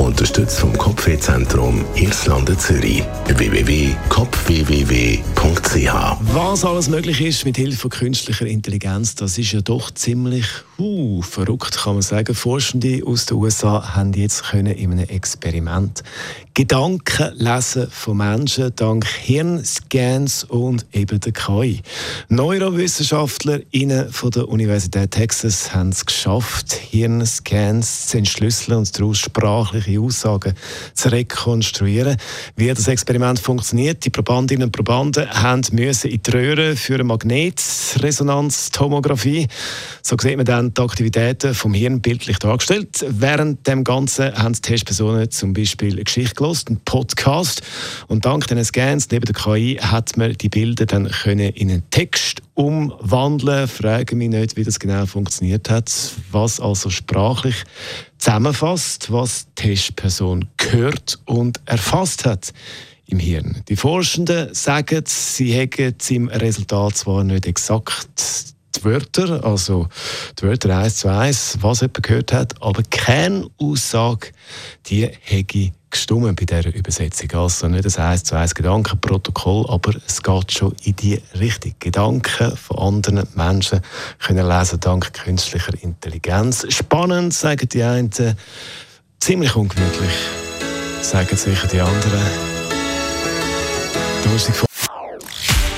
Unterstützt vom Kopfwehzentrum Irlande Zürich. www.kopfwww.ch Was alles möglich ist mit Hilfe von künstlicher Intelligenz, das ist ja doch ziemlich uh, verrückt, kann man sagen. Forschende aus den USA haben jetzt können in einem Experiment Gedanken lesen von Menschen dank Hirnscans und eben der KI. Neurowissenschaftler von der Universität Texas haben es geschafft, Hirnscans zu entschlüsseln und daraus sprachliche Aussagen zu rekonstruieren. Wie das Experiment funktioniert, die Probandinnen und Probanden haben müssen in die Röhre für eine Magnetresonanztomographie. So sieht man dann die Aktivitäten vom Hirn bildlich dargestellt. Während dem Ganzen haben die Testpersonen zum Beispiel eine Geschichte gelost, einen Podcast. Und dank diesen Scans neben der KI hat man die Bilder dann können in einen Text umwandeln. Frage mich nicht, wie das genau funktioniert hat, was also sprachlich zusammenfasst, was die Testperson gehört und erfasst hat im Hirn. Die Forschenden sagen, sie hätten im Resultat zwar nicht exakt die Wörter, also die Wörter eins zu eins, was jemand gehört hat, aber keine Aussage, die hätte gestummen bei dieser Übersetzung. Also nicht ein eins zu eins Gedankenprotokoll, aber es geht schon in die Richtung. Gedanken von anderen Menschen können lesen dank künstlicher Intelligenz. Spannend, sagen die einen, ziemlich ungemütlich, sagen sicher die anderen.